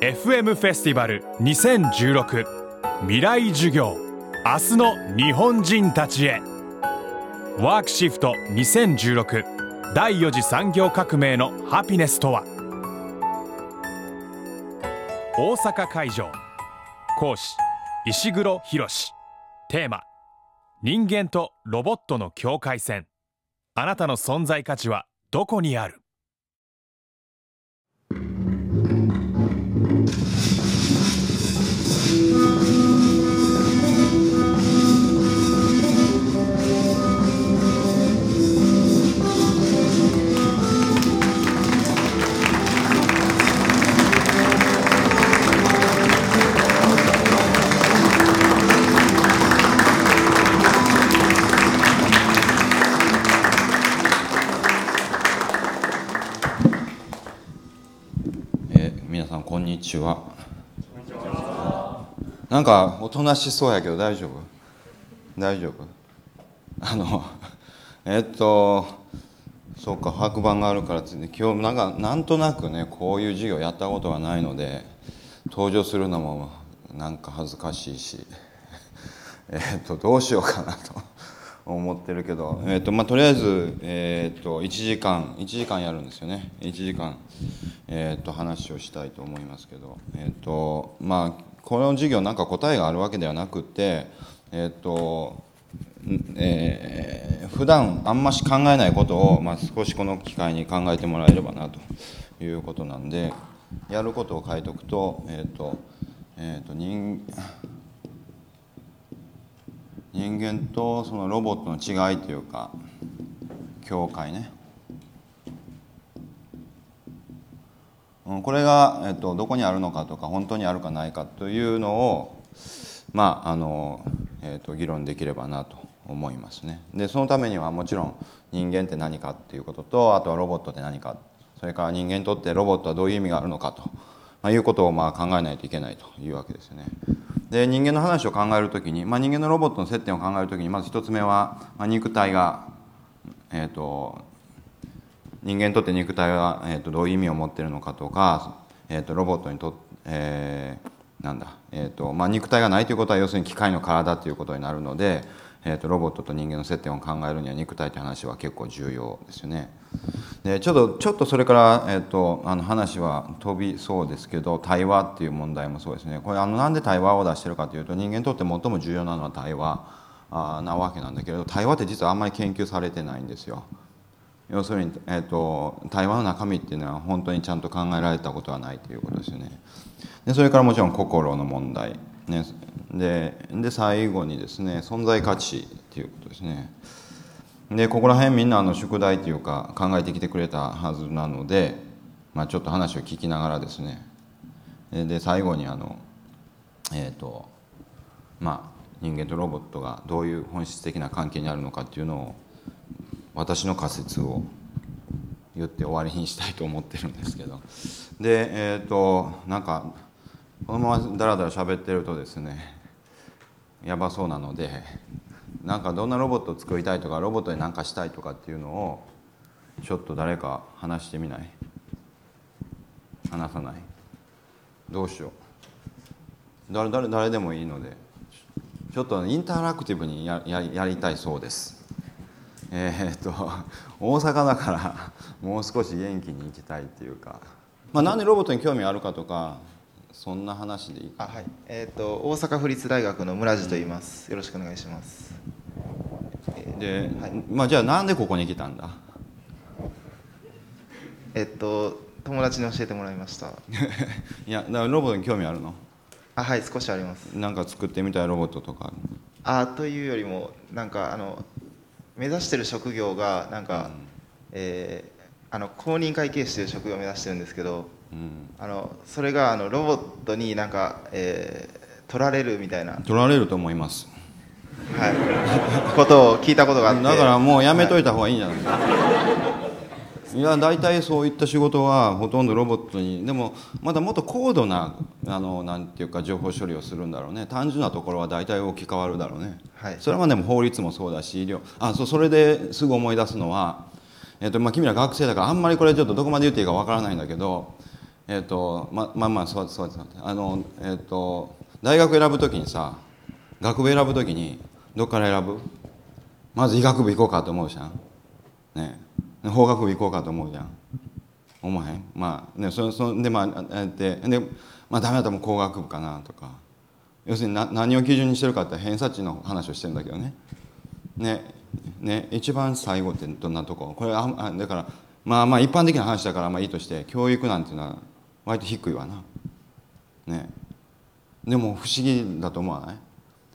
FM フェスティバル2016未来授業。明日の日本人たちへ。ワークシフト2016第4次産業革命のハピネスとは。大阪会場。講師石黒博テーマ。人間とロボットの境界線。あなたの存在価値はどこにある？なんかおとなしそうやけど大丈夫？大丈夫？あのえっとそうか白板があるからって今日なんかなんとなくねこういう授業やったことがないので登場するのもなんか恥ずかしいし えっとどうしようかなと 思ってるけど、えーとまあ、とりあえず、えーと、1時間1時間やるんですよね。1時間、えーと、話をしたいと思いますけど、えーとまあ、この授業なんか答えがあるわけではなくて、えーとえー、普段あんまし考えないことを、まあ、少しこの機会に考えてもらえればなということなんでやることを書いておくと,、えーとえー、と人人間とそのロボットの違いというか境界ね。これが、えっと、どこにあるのかとか本当にあるかないかというのをまああの、えっと、議論できればなと思いますねでそのためにはもちろん人間って何かっていうこととあとはロボットって何かそれから人間にとってロボットはどういう意味があるのかと、まあ、いうことをまあ考えないといけないというわけですよね。で人間の話を考えるときに、まあ、人間のロボットの接点を考えるときにまず一つ目は、まあ、肉体が、えーと、人間にとって肉体は、えーと、どういう意味を持ってるのかとか、えーと、ロボットにとって、えー、なんだ、えーとまあ、肉体がないということは要するに機械の体ということになるので、えー、とロボットと人間の接点を考えるには肉体という話は結構重要ですよね。でちょっとちょっとそれから、えー、とあの話は飛びそうですけど対話っていう問題もそうですねこれあのなんで対話を出してるかというと人間にとって最も重要なのは対話あなわけなんだけれど対話って実はあんまり研究されてないんですよ。要するに、えーと、対話の中身っていうのは本当にちゃんと考えられたことはないということですよね。でそれからもちろん心の問題、ね、でで最後にですね存在価値っていうことですね。でここら辺みんなあの宿題というか考えてきてくれたはずなので、まあ、ちょっと話を聞きながらですねで最後にあのえっ、ー、とまあ人間とロボットがどういう本質的な関係にあるのかっていうのを私の仮説を言って終わりにしたいと思ってるんですけど。でえっ、ー、となんかこのままだらだら喋ってるとですねやばそうなのでなんかどんなロボットを作りたいとかロボットに何かしたいとかっていうのをちょっと誰か話してみない？話さない？どうしよう？誰誰誰でもいいのでちょっとインタラクティブにやややりたいそうです。えー、っと大阪だからもう少し元気に行きたいっていうか、まあ、なんでロボットに興味あるかとかそんな話でいいあはい。えっ、ー、と大阪府立大学の村地と言います、よろしくお願いします。で、はい、まあじゃあなんでここに来たんだ？えっと友達に教えてもらいました。いやだからロボットに興味あるの？あはい少しあります。なんか作ってみたいロボットとかあというよりもなんかあの目指してる職業がなんか、うん、えー、あの公認会計士という職業を目指してるんですけどうん、あのそれがあのロボットになんか、えー、取られるみたいな。取られると思います。はい。ことを聞いたことがあって。だからもうやめといた方がいいんじゃないですか、はい、いや大体そういった仕事はほとんどロボットにでもまだもっと高度なあのなんていうか情報処理をするんだろうね。単純なところは大体置き換わるだろうね、はい、それはでも法律もそうだし医療。あそうそれですぐ思い出すのは、えーとまあ、君ら学生だからあんまりこれちょっとどこまで言っていいかわからないんだけどえっ、ー、とままあまあそうそうあのえっ、ー、と大学選ぶときにさ学部選ぶときにどっから選ぶ？まず医学部行こうかと思うじゃん。ね法学部行こうかと思うじゃん。思わへんまあねそそでまあででまあダメだったらもう工学部かなとか。要するにな何を基準にしてるかって偏差値の話をしてるんだけどね。ねね一番最後ってどんなとこ？これあだからまあまあ一般的な話だからまあいいとして教育なんていうのは割と低いわな。ね。でも不思議だと思わない？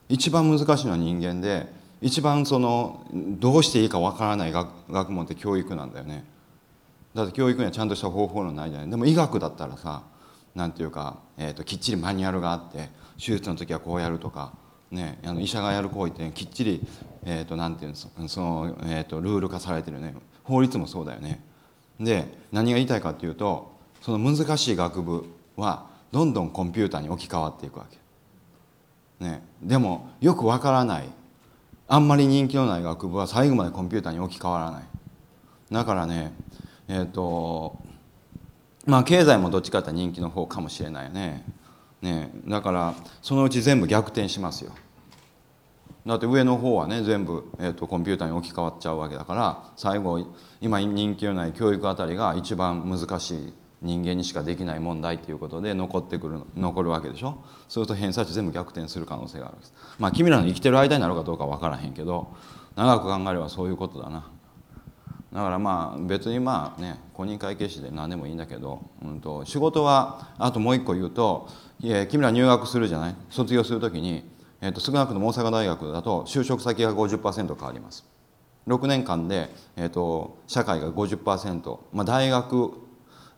一番難しいのは人間で一番そのどうしていいかわからない学学問って教育なんだよね。だって教育にはちゃんとした方法論ないじゃない。でも医学だったらさなんていうか、えーと、きっちりマニュアルがあって手術の時はこうやるとか、ね、あの医者がやる行為ってきっちり、えーと、なんていうのその、えーと、とルール化されてるね。法律もそうだよね。で何が言いたいかっていうとその難しい学部はどんどんコンピューターに置き換わっていくわけ、ね、でもよくわからないあんまり人気のない学部は最後までコンピューターに置き換わらない。だからねえっ、ー、とまあ経済もどっちかって人気の方かもしれないよね。ねだからそのうち全部逆転しますよ。だって上の方はね全部、えーと、コンピューターに置き換わっちゃうわけだから最後今人気のない教育あたりが一番難しい。人間にしかできない問題っていうことで残ってくる残るわけでしょ？そうすると偏差値全部逆転する可能性があるまあ君らの生きてる間になるかどうか分からへんけど長く考えればそういうことだな。だからまあ別にまあね公認会計士で何でもいいんだけど、うんと、仕事はあともう一個言うと君ら入学するじゃない？卒業する時に、えー、と少なくとも大阪大学だと就職先が50%変わります。6年間で、えーと、社会が50%、まあ、大学、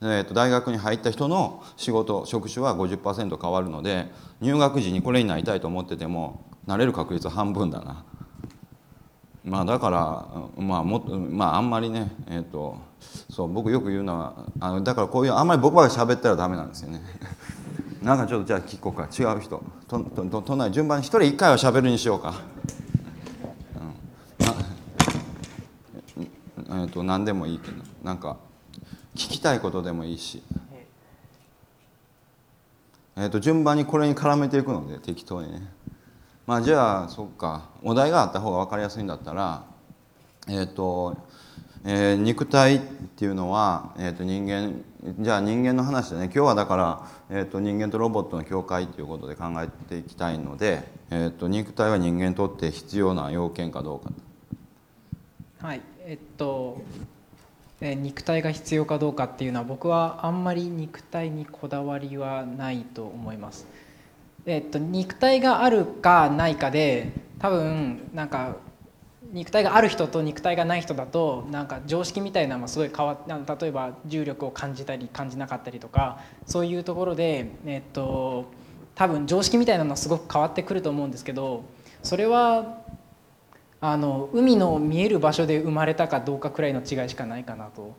えーと、大学に入った人の仕事職種は50%変わるので入学時にこれになりたいと思っててもなれる確率半分だな。まあだからまあもまああんまりねえっ、ー、とそう僕よく言うのはあのだからこういうあんまり僕ばかり喋ったらダメなんですよね。なんかちょっとじゃあ聞こうか。違う人。ととと隣順番に一人一回は喋るにしようか、うん、えっ、と何でもいいけどなんか聞きたいことでもいいし。えーと順番にこれに絡めていくので適当にね。まあじゃあそっか。お題があった方が分かりやすいんだったらえっ、ー、と、えー、肉体っていうのは、えー、と人間じゃあ人間の話でね。今日はだから、えー、と人間とロボットの境界っていうことで考えていきたいので、えー、と肉体は人間にとって必要な要件かどうか。はい。えっとえ肉体が必要かどうかっていうのは僕はあんまり肉体にこだわりはないと思います。えっと、肉体があるかないかで多分なんか肉体がある人と肉体がない人だとなんか常識みたいなのもすごい変わっ例えば重力を感じたり感じなかったりとかそういうところで、えっと、多分常識みたいなのはすごく変わってくると思うんですけどそれはあの海の見える場所で生まれたかどうかくらいの違いしかないかなと。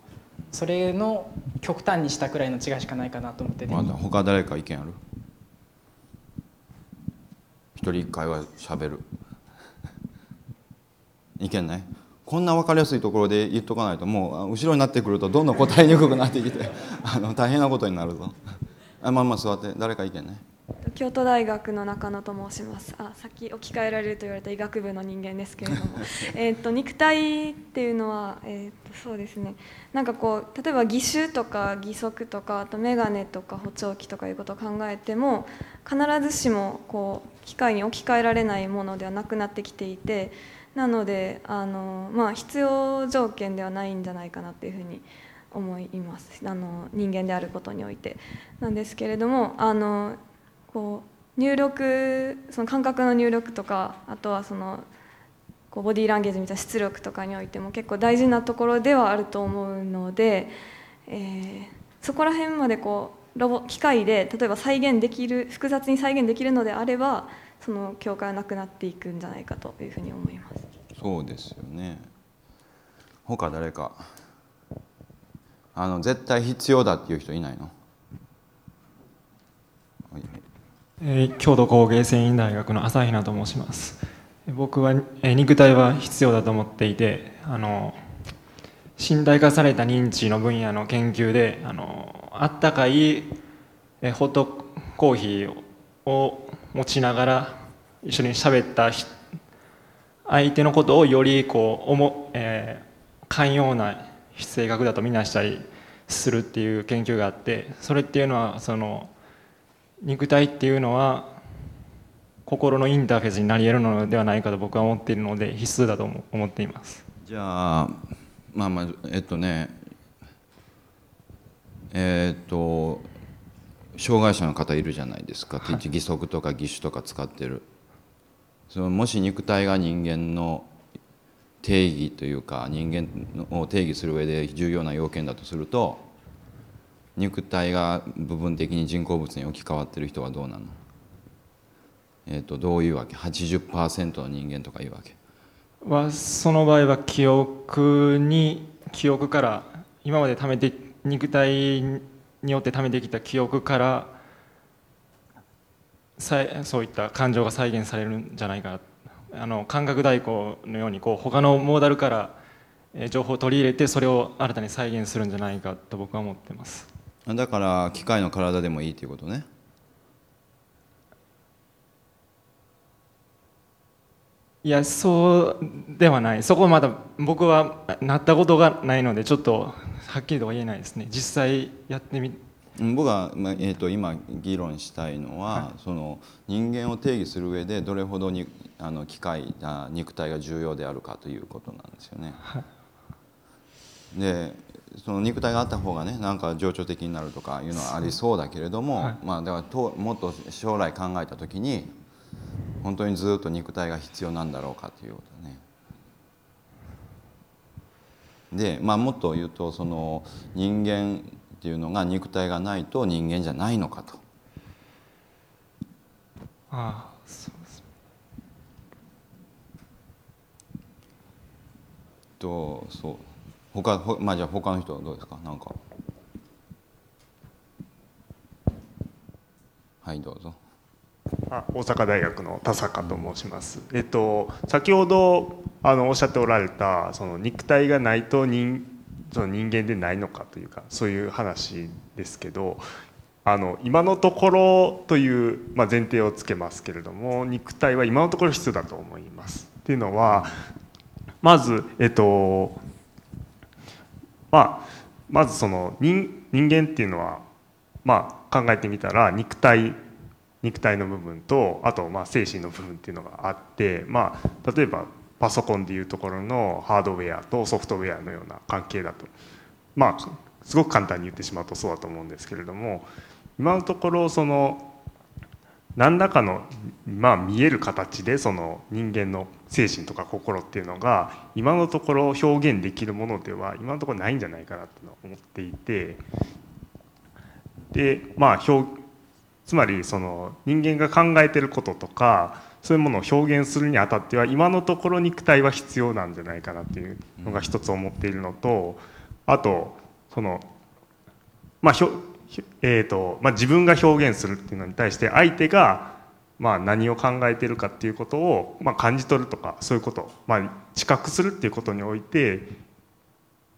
それの極端にしたくらいの違いしかないかなと思って、まだ他誰か意見ある？一人一回はしゃべる。いけんねこんな分かりやすいところで言っとかないともう後ろになってくるとどんどん答えにくくなってきて あの大変なことになるぞ。あまあまあ座って。誰か意見ね京都大学の中野と申します。あさっき置き換えられると言われた医学部の人間ですけれども。えと肉体っていうのは、えー、とそうですね。なんかこう例えば義手とか義足とかあと眼鏡とか補聴器とかいうことを考えても必ずしもこう機械に置き換えられないものではなくなってきていてなのであの、まあ、必要条件ではないんじゃないかなっていうふうに思います。あの人間であることにおいて。なんですけれどもあのこう入力その感覚の入力とかあとはそのこうボディーランゲージみたいな出力とかにおいても結構大事なところではあると思うので、えー、そこら辺までこうロボ機械で例えば再現できる複雑に再現できるのであればその境界はなくなっていくんじゃないかというふうに思います。そうですよね他誰かあの絶対必要だっていう人いないの、京都工芸繊維大学の朝比奈と申します。僕は、肉体は必要だと思っていてあの身体化された認知の分野の研究であのあったかいホットコーヒーを持ちながら一緒に喋った相手のことをよりこうおも、えー、寛容な性格だとみなしたりするっていう研究があってそれっていうのはその肉体っていうのは心のインターフェースになり得るのではないかと僕は思っているので必須だと思っています。じゃあまあまあえっとねえっと障害者の方いるじゃないですか、はい、義足とか義手とか使ってる。そのもし肉体が人間の定義というか人間を定義する上で重要な要件だとすると肉体が部分的に人工物に置き換わってる人はどうなの？えーと、どういうわけ？80%の人間とかいうわけ？はその場合は記憶に記憶から今まで貯めて肉体によって貯めてきた記憶からさそういった感情が再現されるんじゃないかあの感覚代行のようにこう他のモーダルから情報を取り入れてそれを新たに再現するんじゃないかと僕は思ってます。だから機械の体でもいいということね。いやそうではない。そこまだ僕はなったことがないのでちょっとはっきりとは言えないですね。実際やってみ僕は、まあえーと、今議論したいのは、はい、その人間を定義する上でどれほどにあの機械あ肉体が重要であるかということなんですよね。はい、でその肉体があった方がねなんか情緒的になるとかいうのはありそうだけれども、はい、まあ、だからともっと将来考えた時に本当にずっと肉体が必要なんだろうかということね。で、まあ、もっと言うとその人間っていうのが肉体がないと人間じゃないのかと。ああそうですとそう他まあじゃあ他の人はどうですか？なんかはいどうぞ。あ大阪大学の田坂と申します。えっと先ほどあのおっしゃっておられたその肉体がないと人その人間でないのかというかそういう話ですけどあの今のところという、まあ、前提をつけますけれども肉体は今のところ必要だと思います。っていうのはまずえっとまあまずその人人間っていうのはまあ考えてみたら肉体肉体の部分とあとまあ精神の部分っていうのがあって、まあ、例えばパソコンでいうところのハードウェアとソフトウェアのような関係だと。まあすごく簡単に言ってしまうとそうだと思うんですけれども今のところその何らかの、まあ、見える形でその人間の精神とか心っていうのが今のところ表現できるものでは今のところないんじゃないかなと思っていてでまあ表つまりその人間が考えてることとかそういうものを表現するにあたっては今のところ肉体は必要なんじゃないかなっていうのが一つ思っているのとあとそのまあひょえーとまあ、自分が表現するっていうのに対して相手がまあ何を考えてるかっていうことをまあ感じ取るとかそういうこと、まあ、知覚するっていうことにおいて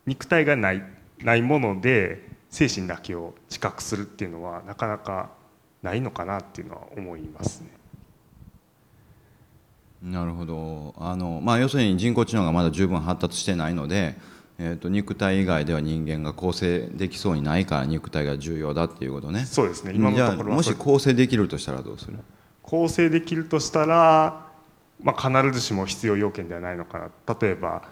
肉体がないないもので精神だけを知覚するっていうのはなかなかないのかなっていうのは思いますね。なるほどあの、まあ、要するに人工知能がまだ十分発達してないので、えーと、肉体以外では人間が構成できそうにないから肉体が重要だっていうことね。そうですね。今のところもし構成できるとしたらどうする？構成できるとしたら、まあ、必ずしも必要要件ではないのかな。例えば、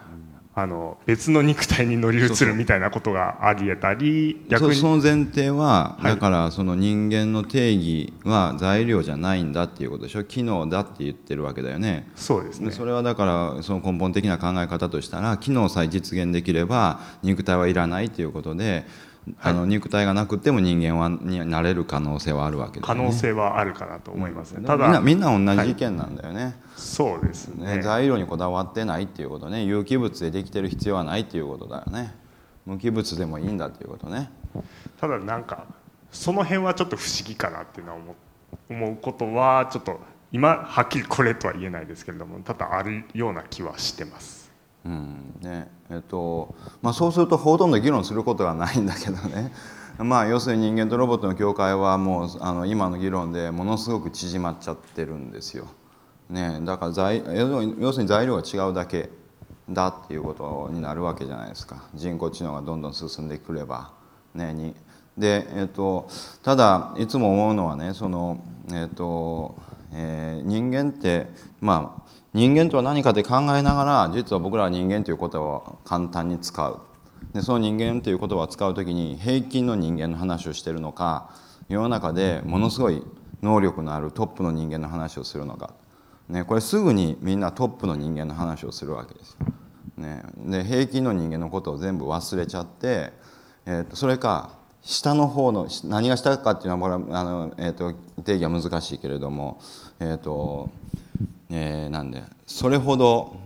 あの別の肉体に乗り移るみたいなことがありえたり逆に。その前提は、はい、だからその人間の定義は材料じゃないんだっていうことでしょ。機能だって言ってるわけだよね。そうですね。それはだからその根本的な考え方としたら機能さえ実現できれば肉体はいらないということであの肉体がなくても人間はになれる可能性はあるわけで、ね、可能性はあるかなと思いますね、うん、ただみんなみんな同じ意見なんだよね、はい、そうですね。材料にこだわってないっていうことね。有機物でできてる必要はないっていうことだよね。無機物でもいいんだっていうことね。ただなんかその辺はちょっと不思議かなっていうのは思思うことはちょっと今はっきりこれとは言えないですけれども多々あるような気はしてますうん。ね。えっとまあ、そうするとほとんど議論することがないんだけどね。まあ要するに人間とロボットの境界はもうあの今の議論でものすごく縮まっちゃってるんですよ。ね、だから材要するに材料が違うだけだっていうことになるわけじゃないですか。人工知能がどんどん進んでくれば。ね、にで、えっと、ただいつも思うのはねその、えっとえー、人間ってまあ人間とは何かって考えながら実は僕らは人間という言葉を簡単に使うでその人間という言葉を使う時に平均の人間の話をしてるのか世の中でものすごい能力のあるトップの人間の話をするのか、ね、これすぐにみんなトップの人間の話をするわけです。ね、で平均の人間のことを全部忘れちゃって、えー、とそれか下の方の何が下かっていうのはあの、えー、と定義は難しいけれども、えーとえー、なんでそれほど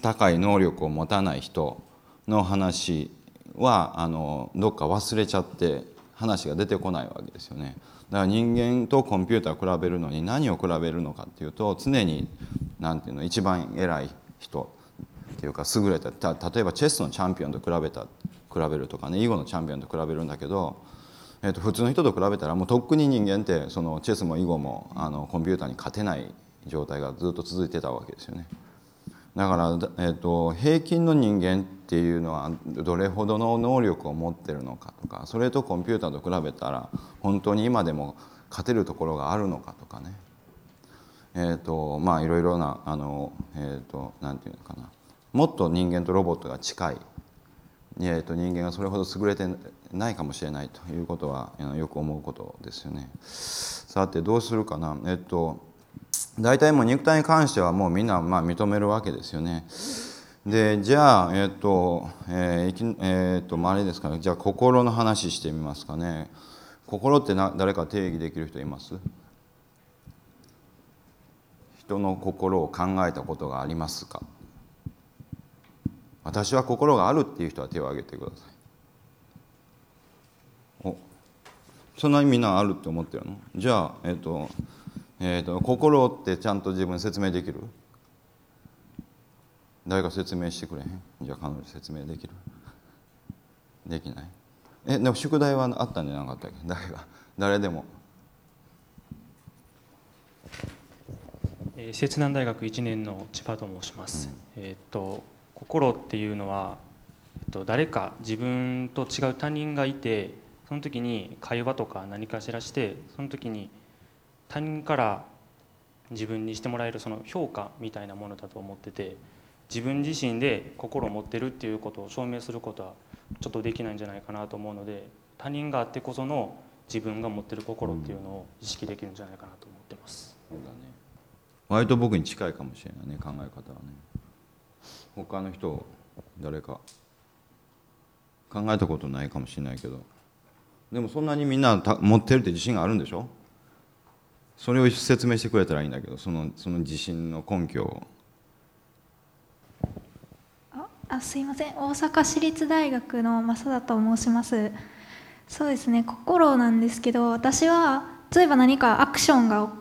高い能力を持たない人の話はあのどっか忘れちゃって話が出てこないわけですよね。だから人間とコンピューターを比べるのに何を比べるのかっていうと常に何ていうの一番偉い人っていうか優れた例えばチェスのチャンピオンと比べた比べるとかね囲碁のチャンピオンと比べるんだけど、えー、と普通の人と比べたらもうとっくに人間ってそのチェスも囲碁もあのコンピューターに勝てない状態がずっと続いてたわけですよね。だから、えーと、平均の人間っていうのはどれほどの能力を持ってるのかとかそれとコンピューターと比べたら本当に今でも勝てるところがあるのかとかねえーとまあいろいろなあの、えーと、なんていうのかなもっと人間とロボットが近い、えーと人間がそれほど優れてないかもしれないということはよく思うことですよね。さてどうするかな、えっ、ー、と大体もう肉体に関してはもうみんなまあ認めるわけですよね。でじゃあえっ、とえー、えー、とあれですかね。じゃあ心の話してみますかね。心ってな誰か定義できる人います？人の心を考えたことがありますか？私は心があるっていう人は手を挙げてください。おそんなにみんなあるって思ってるの？じゃあえっ、とえーと、心ってちゃんと自分説明できる？誰か説明してくれへん？じゃあ彼女説明できる？できない？えでも宿題はあったんじゃなかったっけ？誰が？誰でも。え摂南大学1年の千葉と申します、うん、えっ、と心っていうのは、えっと、誰か自分と違う他人がいてその時に会話とか何かしらしてその時に他人から自分にしてもらえるその評価みたいなものだと思ってて自分自身で心を持ってるっていうことを証明することはちょっとできないんじゃないかなと思うので他人があってこその自分が持ってる心っていうのを意識できるんじゃないかなと思ってます。そうだね。割と僕に近いかもしれないね考え方はね。他の人誰か考えたことないかもしれないけどでもそんなにみんな持ってるって自信があるんでしょ？それを説明してくれたらいいんだけどそのその自信の根拠を。あすいません。大阪市立大学の増田と申します。そうですね。心なんですけど私は例えば何かアクションが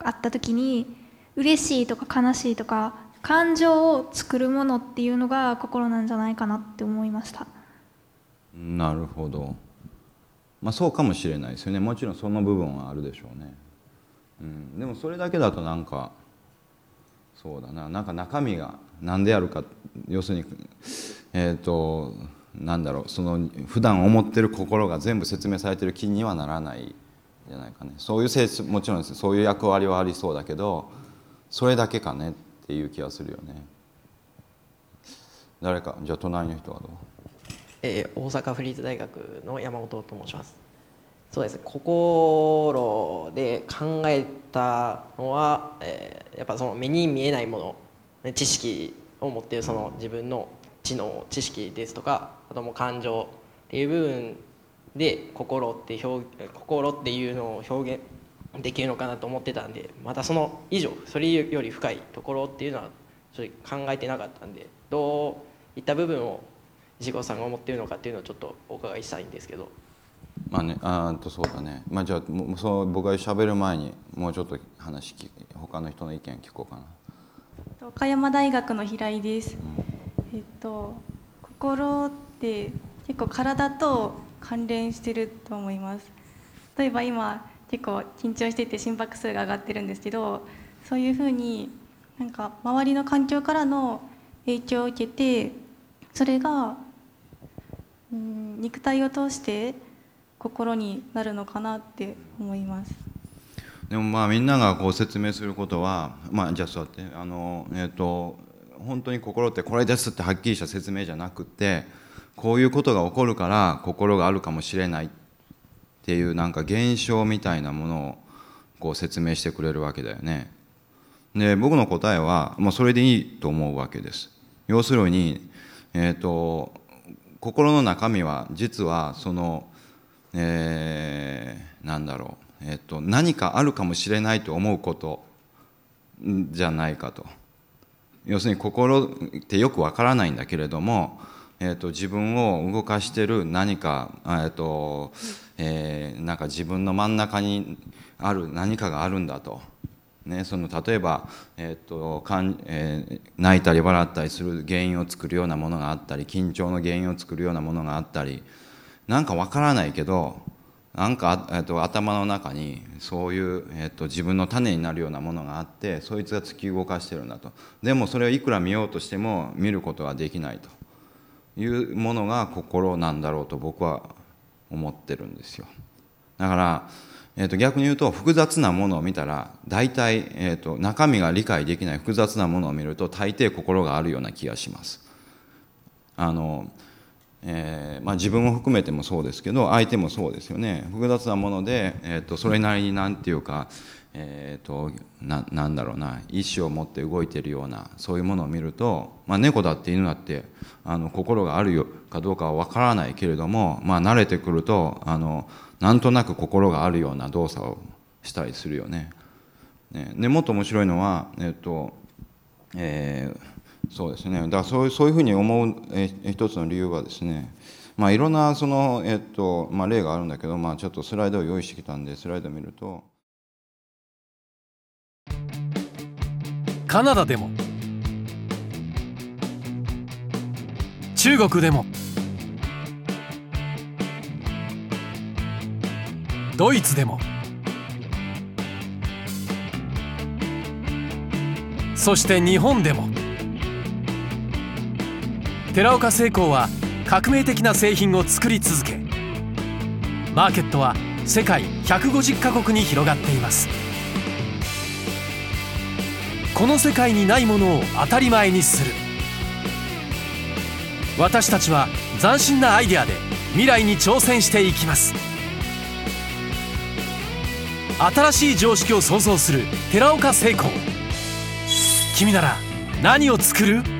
あった時に嬉しいとか悲しいとか感情を作るものっていうのが心なんじゃないかなって思いました。なるほど。まあそうかもしれないですよね。もちろんその部分はあるでしょうねうん、でもそれだけだとなんかそうだな。なんか中身が何であるか。要するにえっ、ー、となんだろう。その普段思ってる心が全部説明されてる気にはならない。じゃないかね。そういう性質もちろんです。そういう役割はありそうだけどそれだけかねっていう気がするよね。誰かじゃあ隣の人はどう？えー、大阪府立大学の山本と申します。そうです心で考えたのは、えー、やっぱその目に見えないもの知識を持っているその自分の知能知識ですとかあとも感情っていう部分で心って表心っていうのを表現できるのかなと思ってたんでまたその以上それより深いところっていうのは正直考えてなかったんでどういった部分を石子さんが思ってるのかっていうのをちょっとお伺いしたいんですけど。まあねあとそうだね。まあじゃあそう僕がしゃべる前にもうちょっと話聞他の人の意見聞こうかな。岡山大学の平井です、うん、えっと心って結構体と関連してると思います。例えば今結構緊張してて心拍数が上がってるんですけどそういうふうになんか周りの環境からの影響を受けてそれがうん肉体を通して心になるのかなって思いますでもまあみんながこう説明することはまあじゃあそうやってあのえっ、と本当に心ってこれですってはっきりした説明じゃなくてこういうことが起こるから心があるかもしれないっていうなんか現象みたいなものをこう説明してくれるわけだよね。で僕の答えはもうそれでいいと思うわけです。要するに、えーと、心の中身は実はその、えー、なんだろう、えーと何かあるかもしれないと思うことじゃないかと。要するに心ってよくわからないんだけれども、えーと、自分を動かしてる何か、えーとえー、なんか自分の真ん中にある何かがあるんだと。ね、その例えば、えーとかんえー、泣いたり笑ったりする原因を作るようなものがあったり緊張の原因を作るようなものがあったりなんかわからないけどなんか、えーと、頭の中にそういう、えーと、自分の種になるようなものがあってそいつが突き動かしてるんだと。でもそれをいくら見ようとしても見ることができないと。いうものが心なんだろうと僕は思ってるんですよ。だから、えーと、逆に言うと複雑なものを見たら大体、えー、と中身が理解できない複雑なものを見ると大抵心があるような気がします。あのえーまあ、自分を含めてもそうですけど相手もそうですよね複雑なもので、えーと、それなりに何て言うか、えーと、ななんだろうな意志を持って動いてるようなそういうものを見ると、まあ、猫だって犬だってあの心があるよかどうかは分からないけれども、まあ、慣れてくるとあのなんとなく心があるような動作をしたりするよね。ねでもっと面白いのは、えっ、ー、とえーそうですね。だからそういうそういうふうに思うえ一つの理由はですねまあいろんなその、えっとまあ、例があるんだけど、まあ、ちょっとスライドを用意してきたんでスライドを見ると。カナダでも。中国でも。ドイツでも。そして日本でも。寺岡製鋼は革命的な製品を作り続けマーケットは世界150カ国に広がっています。この世界にないものを当たり前にする。私たちは斬新なアイデアで未来に挑戦していきます。新しい常識を創造する寺岡製鋼。君なら何を作る？